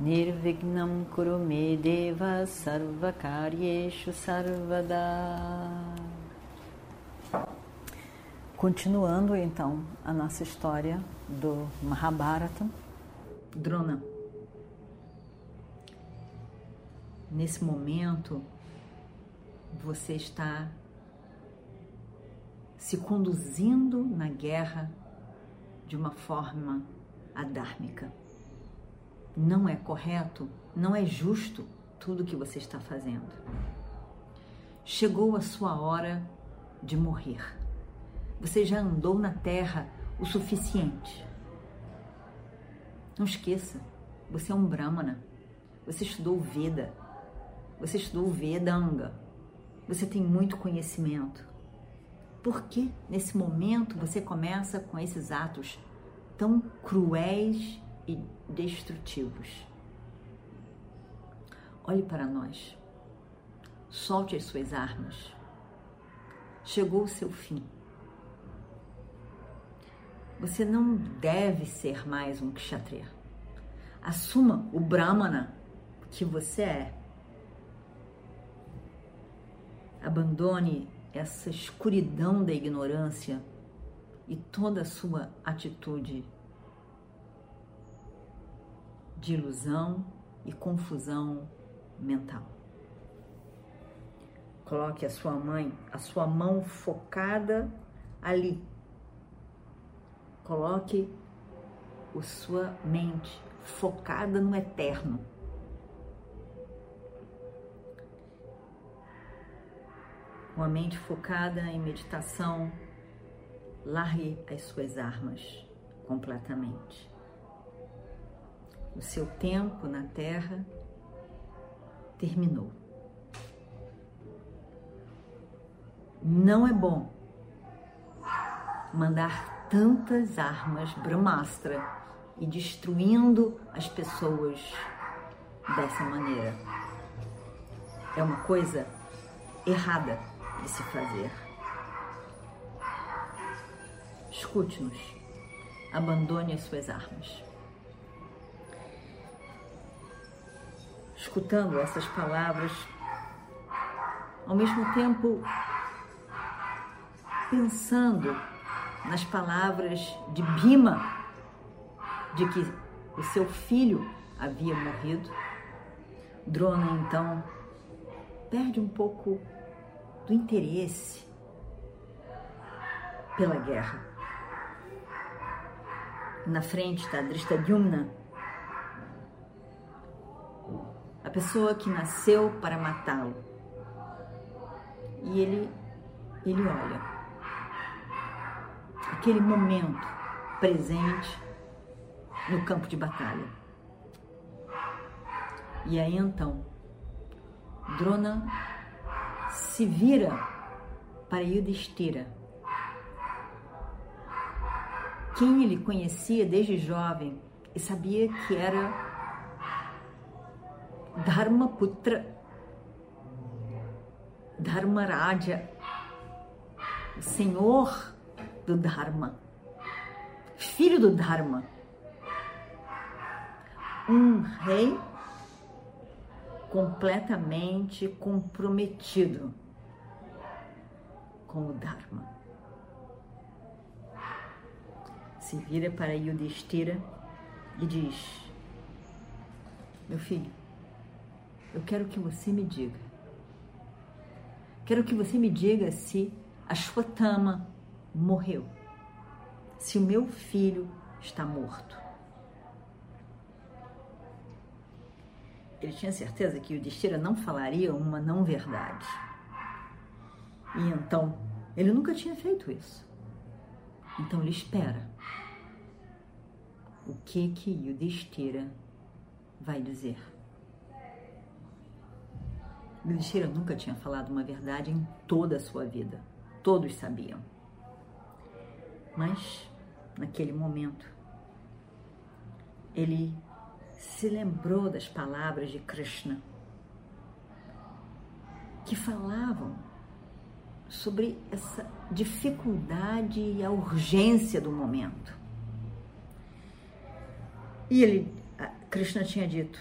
Nirvignam Kurume Deva Sarvakaryeshu Sarvada Continuando então a nossa história do Mahabharata, Drona. Nesse momento, você está se conduzindo na guerra de uma forma adármica. Não é correto, não é justo tudo que você está fazendo. Chegou a sua hora de morrer. Você já andou na terra o suficiente. Não esqueça, você é um Brahmana. Você estudou Veda. Você estudou Vedanga. Você tem muito conhecimento. Por que nesse momento você começa com esses atos tão cruéis e destrutivos? Olhe para nós. Solte as suas armas. Chegou o seu fim. Você não deve ser mais um kshatriya. Assuma o brahmana que você é. Abandone essa escuridão da ignorância e toda a sua atitude de ilusão e confusão mental. Coloque a sua mãe, a sua mão focada ali. Coloque a sua mente focada no eterno. uma mente focada em meditação, largue as suas armas completamente. O seu tempo na Terra terminou. Não é bom mandar tantas armas Brahmastra e destruindo as pessoas dessa maneira. É uma coisa errada de se fazer. Escute-nos, abandone as suas armas. Escutando essas palavras, ao mesmo tempo pensando nas palavras de Bima, de que o seu filho havia morrido, Drona então perde um pouco do interesse pela guerra. Na frente está Drishtadyumna, a pessoa que nasceu para matá-lo. E ele, ele olha aquele momento presente no campo de batalha. E aí então, Drona se vira para Yudhishthira, quem ele conhecia desde jovem e sabia que era Dharmaraja, o senhor do Dharma, filho do Dharma, um rei completamente comprometido com o Dharma. Se vira para Yudhishthira e diz: Meu filho, eu quero que você me diga. Quero que você me diga se a Ashwatthama morreu. Se o meu filho está morto. Ele tinha certeza que o Destira não falaria uma não verdade. E então, ele nunca tinha feito isso. Então ele espera. O que que Yudhishthira vai dizer? Yudhishthira nunca tinha falado uma verdade em toda a sua vida. Todos sabiam. Mas, naquele momento, ele se lembrou das palavras de Krishna, que falavam sobre essa dificuldade e a urgência do momento. E ele, Krishna tinha dito: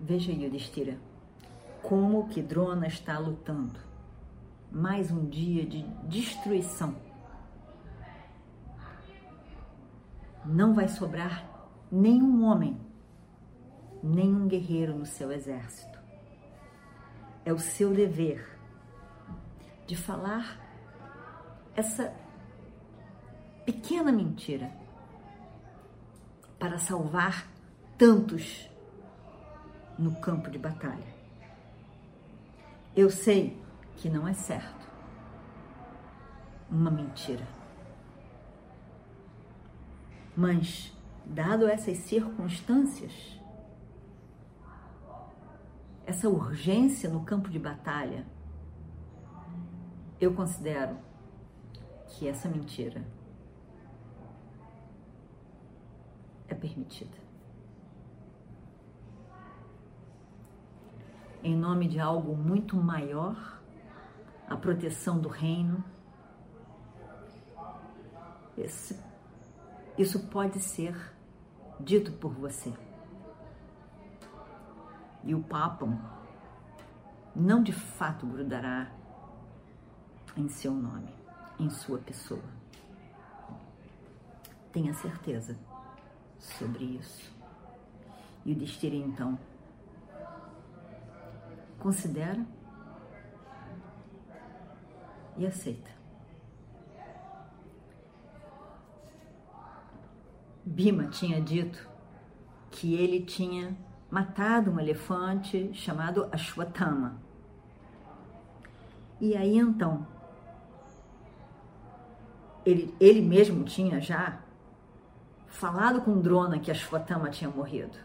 Veja Yudhishthira, como que Drona está lutando. Mais um dia de destruição. Não vai sobrar nenhum homem, nenhum guerreiro no seu exército. É o seu dever de falar essa pequena mentira para salvar tantos no campo de batalha. Eu sei que não é certo. Uma mentira. Mas, dado essas circunstâncias, essa urgência no campo de batalha, eu considero que essa mentira é permitida. Em nome de algo muito maior, a proteção do reino, esse, isso pode ser dito por você. E o Papa não de fato grudará em seu nome, em sua pessoa. Tenha certeza sobre isso. E o Destire, então, considera e aceita. Bima tinha dito que ele tinha matado um elefante chamado Ashwatthama. E aí então ele, ele mesmo tinha já falado com Drona que Ashwatthama tinha morrido.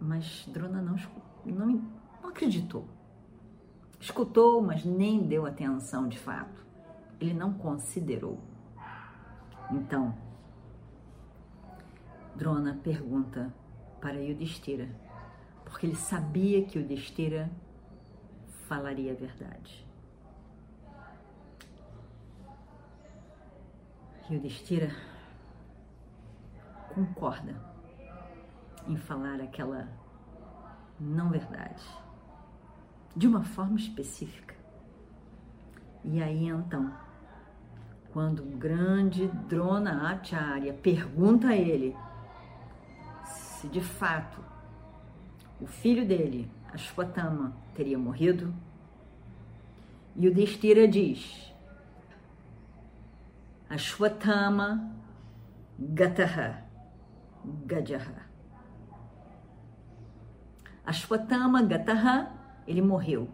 Mas Drona não, não, não acreditou. Escutou, mas nem deu atenção de fato. Ele não considerou. Então, Drona pergunta para Yudhishthira, porque ele sabia que Yudhishthira falaria a verdade. Yudhishthira concorda em falar aquela não verdade de uma forma específica. E aí então, quando o grande Drona Acharya pergunta a ele se de fato o filho dele, Ashwatthama, teria morrido, e o Destira diz: Ashwatthama Gataha Gajaha. Ashwatthama Gataha, ele morreu.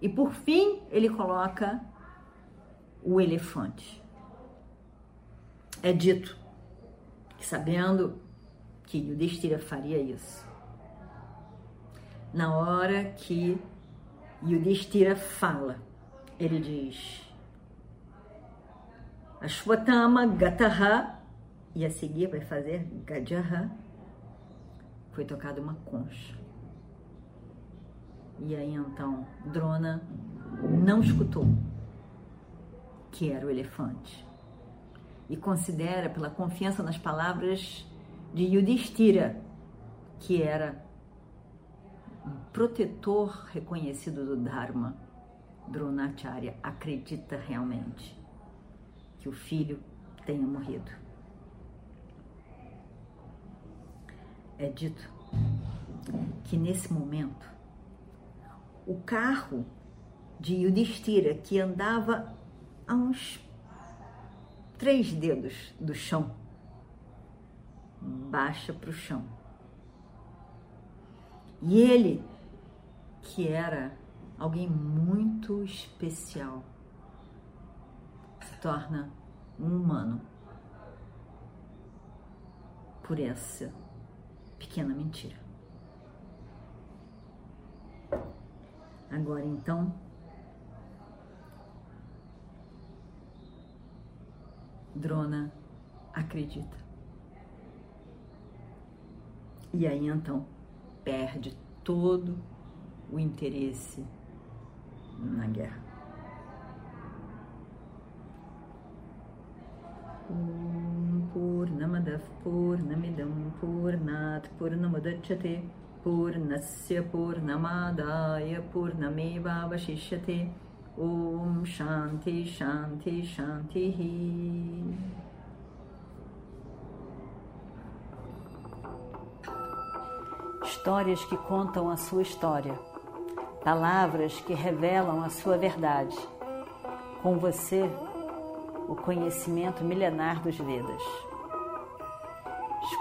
E por fim, ele coloca o elefante. É dito que, sabendo que Yudhishthira faria isso, na hora que Yudhishthira fala, ele diz: Ashwatthama Gataha, e a seguir vai fazer Gajaha, foi tocada uma concha. E aí então Drona não escutou que era o elefante e considera pela confiança nas palavras de Yudhishthira que era um protetor reconhecido do Dharma. Dronacharya acredita realmente que o filho tenha morrido. É dito que nesse momento o carro de Yudhishthira, que andava a uns três dedos do chão, baixa para o chão. E ele, que era alguém muito especial, torna um humano por essa pequena mentira. Agora então, Drona acredita. E aí então perde todo o interesse na guerra. Purnamadav Purnamidam Purnat Purnamudachyate Purnasya Purnamadaya Purnameva Vashishyate Om Shanti Shanti Shanti Histórias que contam a sua história, palavras que revelam a sua verdade. Com você, o conhecimento milenar dos Vedas.